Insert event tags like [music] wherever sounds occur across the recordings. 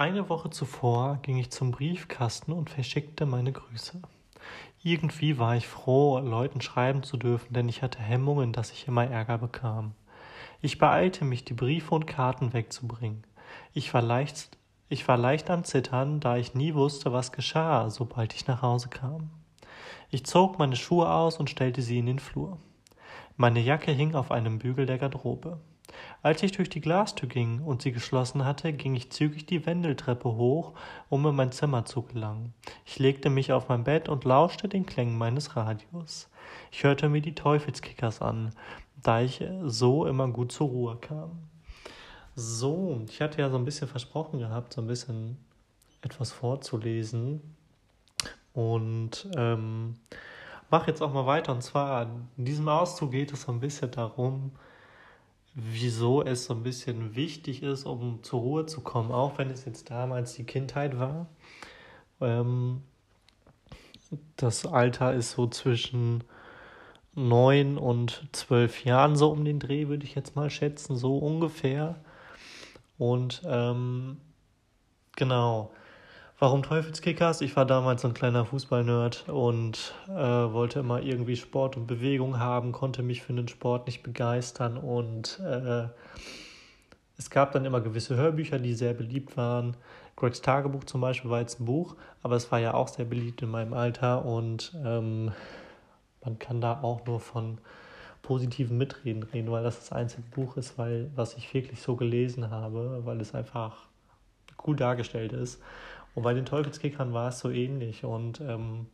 Eine Woche zuvor ging ich zum Briefkasten und verschickte meine Grüße. Irgendwie war ich froh, Leuten schreiben zu dürfen, denn ich hatte Hemmungen, dass ich immer Ärger bekam. Ich beeilte mich, die Briefe und Karten wegzubringen. Ich war leicht, ich war leicht am Zittern, da ich nie wusste, was geschah, sobald ich nach Hause kam. Ich zog meine Schuhe aus und stellte sie in den Flur. Meine Jacke hing auf einem Bügel der Garderobe. Als ich durch die Glastür ging und sie geschlossen hatte, ging ich zügig die Wendeltreppe hoch, um in mein Zimmer zu gelangen. Ich legte mich auf mein Bett und lauschte den Klängen meines Radios. Ich hörte mir die Teufelskickers an, da ich so immer gut zur Ruhe kam. So, ich hatte ja so ein bisschen versprochen gehabt, so ein bisschen etwas vorzulesen. Und ähm, mache jetzt auch mal weiter. Und zwar in diesem Auszug geht es so ein bisschen darum, wieso es so ein bisschen wichtig ist, um zur Ruhe zu kommen, auch wenn es jetzt damals die Kindheit war. Ähm, das Alter ist so zwischen neun und zwölf Jahren, so um den Dreh, würde ich jetzt mal schätzen, so ungefähr. Und ähm, genau. Warum Teufelskickers? Ich war damals so ein kleiner Fußballnerd und äh, wollte immer irgendwie Sport und Bewegung haben, konnte mich für den Sport nicht begeistern und äh, es gab dann immer gewisse Hörbücher, die sehr beliebt waren. Gregs Tagebuch zum Beispiel war jetzt ein Buch, aber es war ja auch sehr beliebt in meinem Alter und ähm, man kann da auch nur von positiven Mitreden reden, weil das das einzige Buch ist, weil, was ich wirklich so gelesen habe, weil es einfach cool dargestellt ist. Und bei den Teufelskickern war es so ähnlich. Und ähm,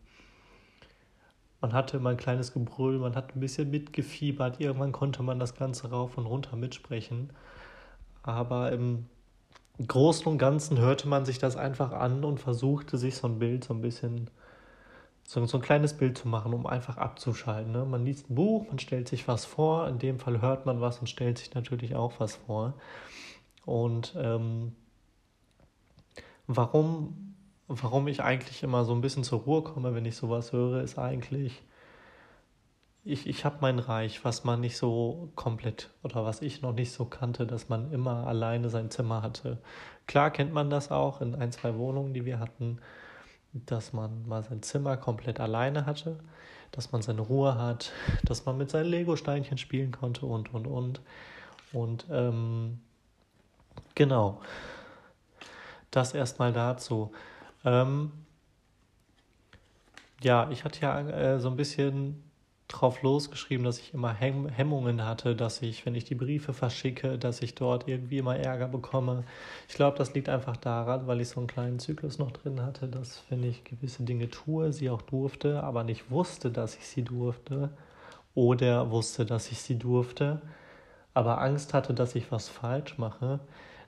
man hatte immer ein kleines Gebrüll, man hat ein bisschen mitgefiebert. Irgendwann konnte man das Ganze rauf und runter mitsprechen. Aber im Großen und Ganzen hörte man sich das einfach an und versuchte sich so ein Bild so ein bisschen, so, so ein kleines Bild zu machen, um einfach abzuschalten. Ne? Man liest ein Buch, man stellt sich was vor, in dem Fall hört man was und stellt sich natürlich auch was vor. Und ähm, warum, warum ich eigentlich immer so ein bisschen zur Ruhe komme, wenn ich sowas höre, ist eigentlich, ich, ich habe mein Reich, was man nicht so komplett oder was ich noch nicht so kannte, dass man immer alleine sein Zimmer hatte. Klar kennt man das auch in ein, zwei Wohnungen, die wir hatten, dass man mal sein Zimmer komplett alleine hatte, dass man seine Ruhe hat, dass man mit seinen Lego-Steinchen spielen konnte und, und, und. Und ähm, genau. Das erstmal dazu. Ähm, ja, ich hatte ja äh, so ein bisschen drauf losgeschrieben, dass ich immer Hemm Hemmungen hatte, dass ich, wenn ich die Briefe verschicke, dass ich dort irgendwie immer Ärger bekomme. Ich glaube, das liegt einfach daran, weil ich so einen kleinen Zyklus noch drin hatte, dass wenn ich gewisse Dinge tue, sie auch durfte, aber nicht wusste, dass ich sie durfte oder wusste, dass ich sie durfte, aber Angst hatte, dass ich was falsch mache,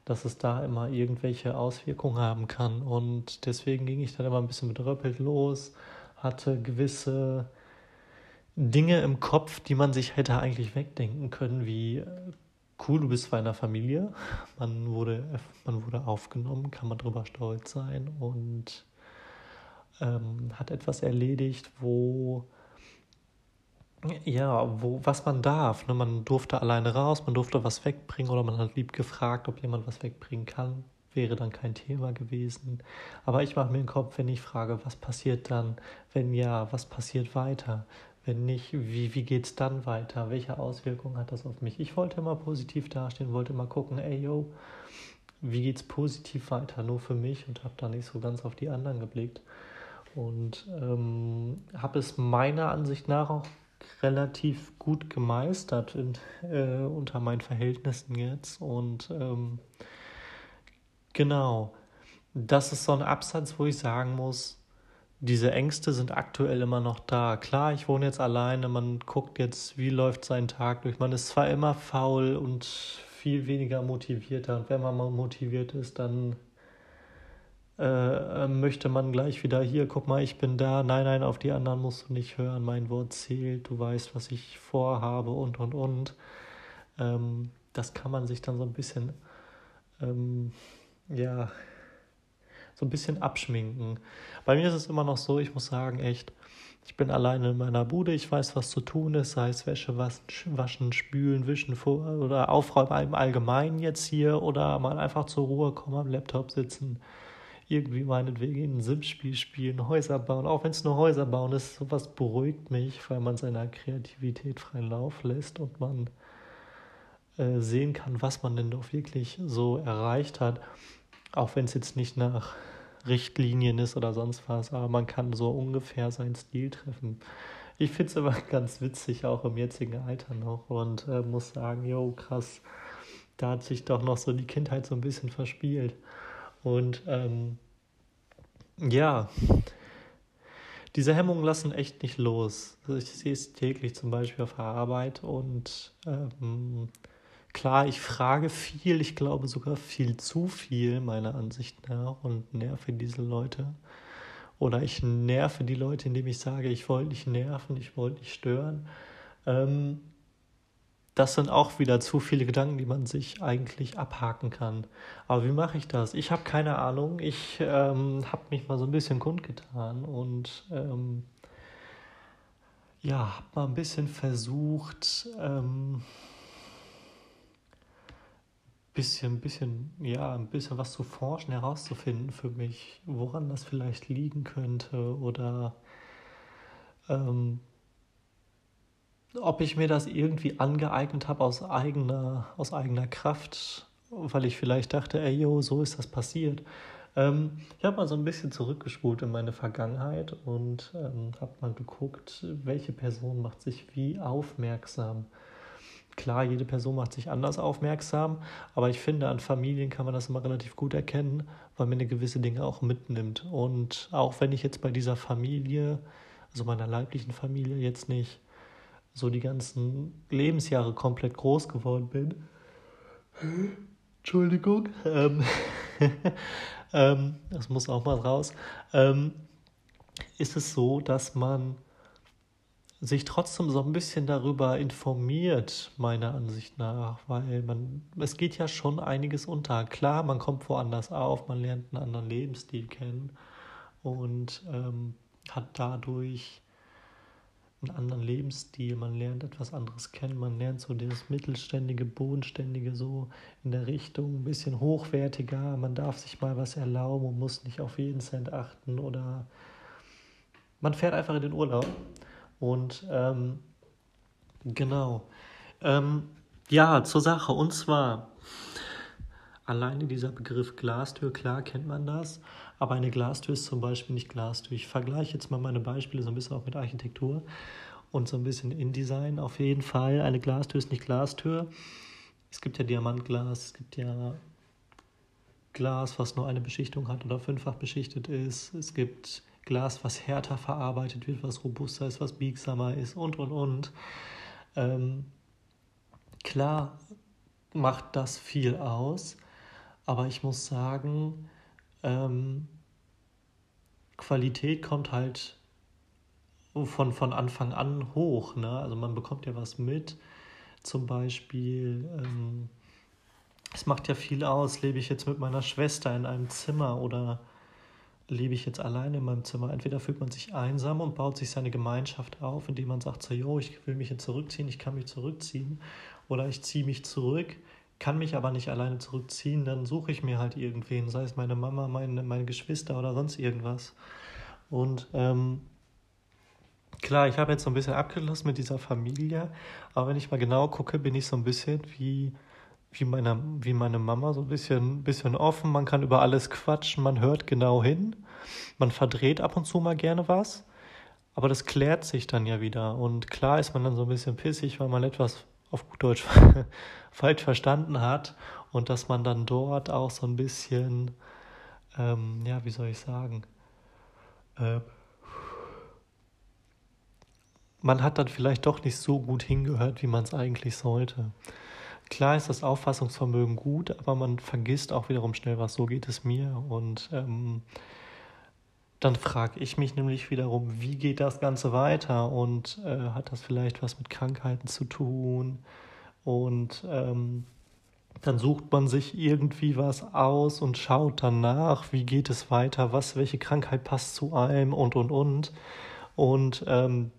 dass es da immer irgendwelche Auswirkungen haben kann. Und deswegen ging ich dann immer ein bisschen bedröppelt los, hatte gewisse Dinge im Kopf, die man sich hätte eigentlich wegdenken können, wie cool, du bist bei einer Familie, man wurde, man wurde aufgenommen, kann man drüber stolz sein und ähm, hat etwas erledigt, wo ja, wo, was man darf. Ne? Man durfte alleine raus, man durfte was wegbringen oder man hat lieb gefragt, ob jemand was wegbringen kann. Wäre dann kein Thema gewesen. Aber ich mache mir den Kopf, wenn ich frage, was passiert dann? Wenn ja, was passiert weiter? Wenn nicht, wie, wie geht es dann weiter? Welche Auswirkungen hat das auf mich? Ich wollte immer positiv dastehen, wollte immer gucken, ey, yo, wie geht es positiv weiter? Nur für mich und habe da nicht so ganz auf die anderen geblickt. Und ähm, habe es meiner Ansicht nach auch relativ gut gemeistert in, äh, unter meinen Verhältnissen jetzt. Und ähm, genau, das ist so ein Absatz, wo ich sagen muss, diese Ängste sind aktuell immer noch da. Klar, ich wohne jetzt alleine, man guckt jetzt, wie läuft sein Tag durch. Man ist zwar immer faul und viel weniger motivierter. Und wenn man mal motiviert ist, dann äh, möchte man gleich wieder hier, guck mal, ich bin da, nein, nein, auf die anderen musst du nicht hören, mein Wort zählt, du weißt, was ich vorhabe und, und, und. Ähm, das kann man sich dann so ein bisschen, ähm, ja, so ein bisschen abschminken. Bei mir ist es immer noch so, ich muss sagen, echt, Ich bin alleine in meiner Bude, ich weiß, was zu tun ist, sei es Wäsche waschen, spülen, wischen oder aufräumen im Allgemeinen jetzt hier oder mal einfach zur Ruhe kommen, am Laptop sitzen, irgendwie meinetwegen ein Sim-Spiel spielen, Häuser bauen, auch wenn es nur Häuser bauen ist, sowas beruhigt mich, weil man seiner Kreativität freien Lauf lässt und man äh, sehen kann, was man denn doch wirklich so erreicht hat, auch wenn es jetzt nicht nach Richtlinien ist oder sonst was, aber man kann so ungefähr seinen Stil treffen. Ich finde es aber [laughs] ganz witzig, auch im jetzigen Alter noch und äh, muss sagen, jo, krass, da hat sich doch noch so die Kindheit so ein bisschen verspielt. Und ähm, ja, diese Hemmungen lassen echt nicht los. Also ich sehe es täglich zum Beispiel auf der Arbeit und ähm, klar, ich frage viel, ich glaube sogar viel zu viel, meiner Ansicht nach, und nerve diese Leute. Oder ich nerve die Leute, indem ich sage, ich wollte nicht nerven, ich wollte nicht stören. Ähm, das sind auch wieder zu viele Gedanken, die man sich eigentlich abhaken kann. Aber wie mache ich das? Ich habe keine Ahnung. Ich ähm, habe mich mal so ein bisschen kundgetan und ähm, ja, habe mal ein bisschen versucht, ähm, bisschen, bisschen, ja, ein bisschen was zu forschen, herauszufinden für mich, woran das vielleicht liegen könnte oder ähm, ob ich mir das irgendwie angeeignet habe aus eigener, aus eigener Kraft, weil ich vielleicht dachte, ey, yo, so ist das passiert. Ähm, ich habe mal so ein bisschen zurückgespult in meine Vergangenheit und ähm, habe mal geguckt, welche Person macht sich wie aufmerksam. Klar, jede Person macht sich anders aufmerksam, aber ich finde, an Familien kann man das immer relativ gut erkennen, weil man eine gewisse Dinge auch mitnimmt. Und auch wenn ich jetzt bei dieser Familie, also meiner leiblichen Familie, jetzt nicht so die ganzen Lebensjahre komplett groß geworden bin. Entschuldigung. Ähm, [laughs] ähm, das muss auch mal raus. Ähm, ist es so, dass man sich trotzdem so ein bisschen darüber informiert, meiner Ansicht nach, weil man, es geht ja schon einiges unter. Klar, man kommt woanders auf, man lernt einen anderen Lebensstil kennen und ähm, hat dadurch einen anderen Lebensstil, man lernt etwas anderes kennen, man lernt so das mittelständige, bodenständige so in der Richtung. Ein bisschen hochwertiger, man darf sich mal was erlauben und muss nicht auf jeden Cent achten oder man fährt einfach in den Urlaub. Und ähm, genau. Ähm, ja, zur Sache. Und zwar alleine dieser Begriff Glastür, klar kennt man das, aber eine Glastür ist zum Beispiel nicht Glastür. Ich vergleiche jetzt mal meine Beispiele so ein bisschen auch mit Architektur und so ein bisschen InDesign. Auf jeden Fall, eine Glastür ist nicht Glastür. Es gibt ja Diamantglas, es gibt ja Glas, was nur eine Beschichtung hat oder fünffach beschichtet ist. Es gibt Glas, was härter verarbeitet wird, was robuster ist, was biegsamer ist und und und. Ähm, klar macht das viel aus, aber ich muss sagen, ähm, Qualität kommt halt von, von Anfang an hoch. Ne? Also man bekommt ja was mit. Zum Beispiel, ähm, es macht ja viel aus, lebe ich jetzt mit meiner Schwester in einem Zimmer oder lebe ich jetzt alleine in meinem Zimmer. Entweder fühlt man sich einsam und baut sich seine Gemeinschaft auf, indem man sagt, so, yo, ich will mich jetzt zurückziehen, ich kann mich zurückziehen. Oder ich ziehe mich zurück kann mich aber nicht alleine zurückziehen, dann suche ich mir halt irgendwen, sei es meine Mama, meine, meine Geschwister oder sonst irgendwas. Und ähm, klar, ich habe jetzt so ein bisschen abgeschlossen mit dieser Familie, aber wenn ich mal genau gucke, bin ich so ein bisschen wie, wie, meine, wie meine Mama, so ein bisschen, bisschen offen. Man kann über alles quatschen, man hört genau hin, man verdreht ab und zu mal gerne was. Aber das klärt sich dann ja wieder. Und klar ist man dann so ein bisschen pissig, weil man etwas auf gut Deutsch [laughs] falsch verstanden hat und dass man dann dort auch so ein bisschen, ähm, ja, wie soll ich sagen, äh, man hat dann vielleicht doch nicht so gut hingehört, wie man es eigentlich sollte. Klar ist das Auffassungsvermögen gut, aber man vergisst auch wiederum schnell, was so geht es mir. Und ähm, dann frage ich mich nämlich wiederum, wie geht das Ganze weiter und äh, hat das vielleicht was mit Krankheiten zu tun? Und ähm, dann sucht man sich irgendwie was aus und schaut danach, wie geht es weiter, was, welche Krankheit passt zu einem und und und. Und ähm,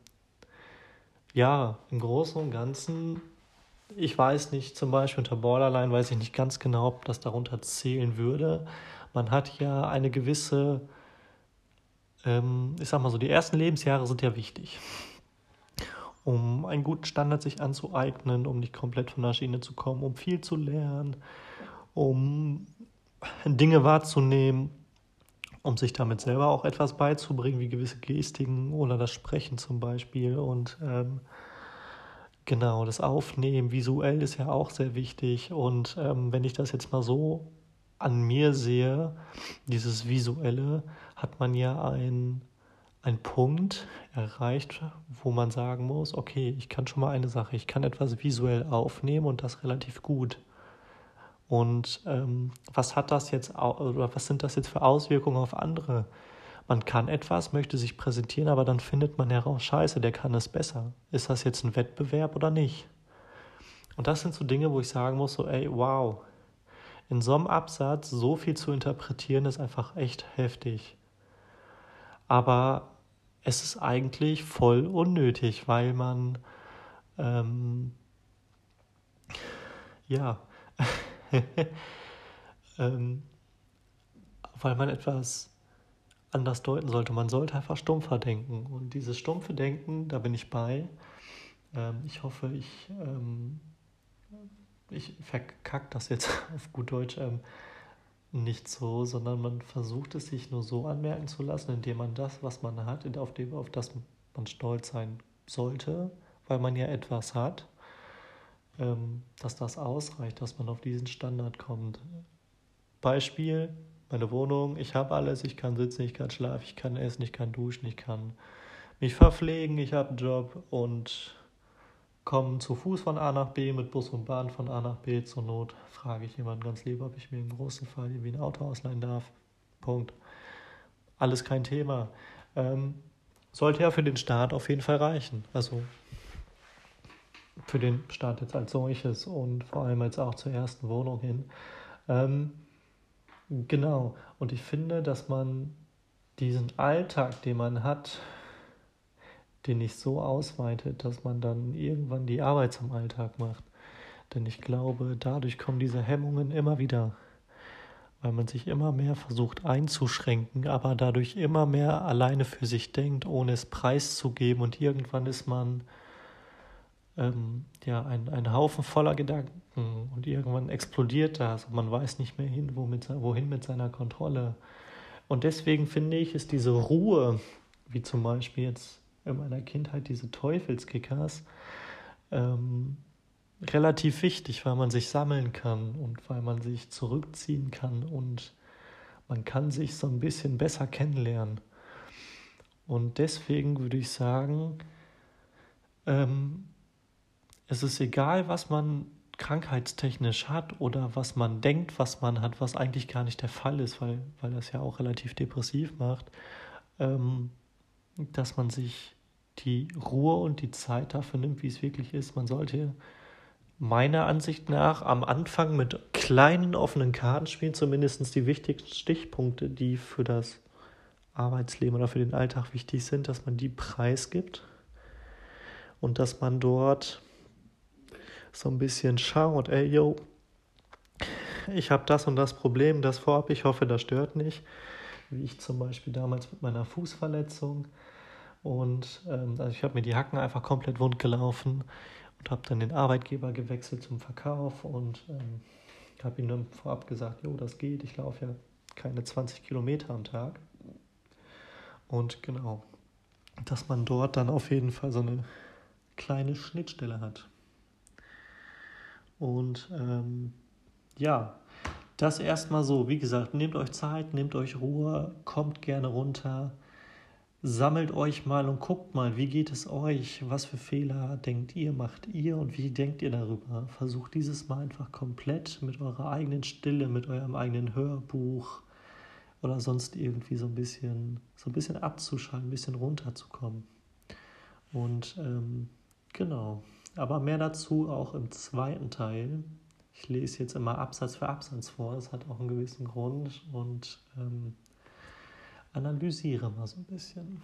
ja, im Großen und Ganzen, ich weiß nicht, zum Beispiel unter Borderline weiß ich nicht ganz genau, ob das darunter zählen würde. Man hat ja eine gewisse, ähm, ich sag mal so, die ersten Lebensjahre sind ja wichtig um einen guten Standard sich anzueignen, um nicht komplett von der Schiene zu kommen, um viel zu lernen, um Dinge wahrzunehmen, um sich damit selber auch etwas beizubringen, wie gewisse Gestiken oder das Sprechen zum Beispiel. Und ähm, genau, das Aufnehmen visuell ist ja auch sehr wichtig. Und ähm, wenn ich das jetzt mal so an mir sehe, dieses Visuelle, hat man ja ein ein Punkt erreicht, wo man sagen muss, okay, ich kann schon mal eine Sache, ich kann etwas visuell aufnehmen und das relativ gut. Und ähm, was hat das jetzt oder was sind das jetzt für Auswirkungen auf andere? Man kann etwas, möchte sich präsentieren, aber dann findet man heraus, scheiße, der kann es besser. Ist das jetzt ein Wettbewerb oder nicht? Und das sind so Dinge, wo ich sagen muss, so, ey, wow, in so einem Absatz so viel zu interpretieren, ist einfach echt heftig aber es ist eigentlich voll unnötig, weil man ähm, ja [laughs] ähm, weil man etwas anders deuten sollte. Man sollte einfach stumpfer denken. Und dieses stumpfe Denken, da bin ich bei. Ähm, ich hoffe, ich, ähm, ich verkack das jetzt [laughs] auf gut Deutsch. Ähm, nicht so, sondern man versucht es sich nur so anmerken zu lassen, indem man das, was man hat, auf, dem, auf das man stolz sein sollte, weil man ja etwas hat, ähm, dass das ausreicht, dass man auf diesen Standard kommt. Beispiel, meine Wohnung, ich habe alles, ich kann sitzen, ich kann schlafen, ich kann essen, ich kann duschen, ich kann mich verpflegen, ich habe einen Job und komme zu Fuß von A nach B, mit Bus und Bahn von A nach B. Zur Not frage ich jemanden ganz lieb, ob ich mir im großen Fall irgendwie ein Auto ausleihen darf. Punkt. Alles kein Thema. Ähm, sollte ja für den Staat auf jeden Fall reichen. Also für den Staat jetzt als solches und vor allem jetzt auch zur ersten Wohnung hin. Ähm, genau. Und ich finde, dass man diesen Alltag, den man hat, den nicht so ausweitet, dass man dann irgendwann die Arbeit zum Alltag macht. Denn ich glaube, dadurch kommen diese Hemmungen immer wieder, weil man sich immer mehr versucht einzuschränken, aber dadurch immer mehr alleine für sich denkt, ohne es preiszugeben und irgendwann ist man ähm, ja ein, ein Haufen voller Gedanken und irgendwann explodiert das und man weiß nicht mehr hin, womit, wohin mit seiner Kontrolle. Und deswegen finde ich, ist diese Ruhe, wie zum Beispiel jetzt in meiner Kindheit diese Teufelskickers ähm, relativ wichtig, weil man sich sammeln kann und weil man sich zurückziehen kann und man kann sich so ein bisschen besser kennenlernen. Und deswegen würde ich sagen, ähm, es ist egal, was man krankheitstechnisch hat oder was man denkt, was man hat, was eigentlich gar nicht der Fall ist, weil, weil das ja auch relativ depressiv macht. Ähm, dass man sich die Ruhe und die Zeit dafür nimmt, wie es wirklich ist. Man sollte meiner Ansicht nach am Anfang mit kleinen offenen Karten spielen, zumindest die wichtigsten Stichpunkte, die für das Arbeitsleben oder für den Alltag wichtig sind, dass man die preisgibt und dass man dort so ein bisschen schaut, ey, yo, ich habe das und das Problem, das vorab, ich hoffe, das stört nicht. Wie ich zum Beispiel damals mit meiner Fußverletzung und ähm, also ich habe mir die Hacken einfach komplett wund gelaufen und habe dann den Arbeitgeber gewechselt zum Verkauf und ähm, habe ihm dann vorab gesagt, jo, das geht, ich laufe ja keine 20 Kilometer am Tag. Und genau, dass man dort dann auf jeden Fall so eine kleine Schnittstelle hat. Und ähm, ja, das erstmal so, wie gesagt, nehmt euch Zeit, nehmt euch Ruhe, kommt gerne runter sammelt euch mal und guckt mal, wie geht es euch, was für Fehler denkt ihr, macht ihr und wie denkt ihr darüber. Versucht dieses Mal einfach komplett mit eurer eigenen Stille, mit eurem eigenen Hörbuch oder sonst irgendwie so ein bisschen, so ein bisschen abzuschalten, ein bisschen runterzukommen. Und ähm, genau, aber mehr dazu auch im zweiten Teil. Ich lese jetzt immer Absatz für Absatz vor, das hat auch einen gewissen Grund und ähm, analysiere mal so ein bisschen.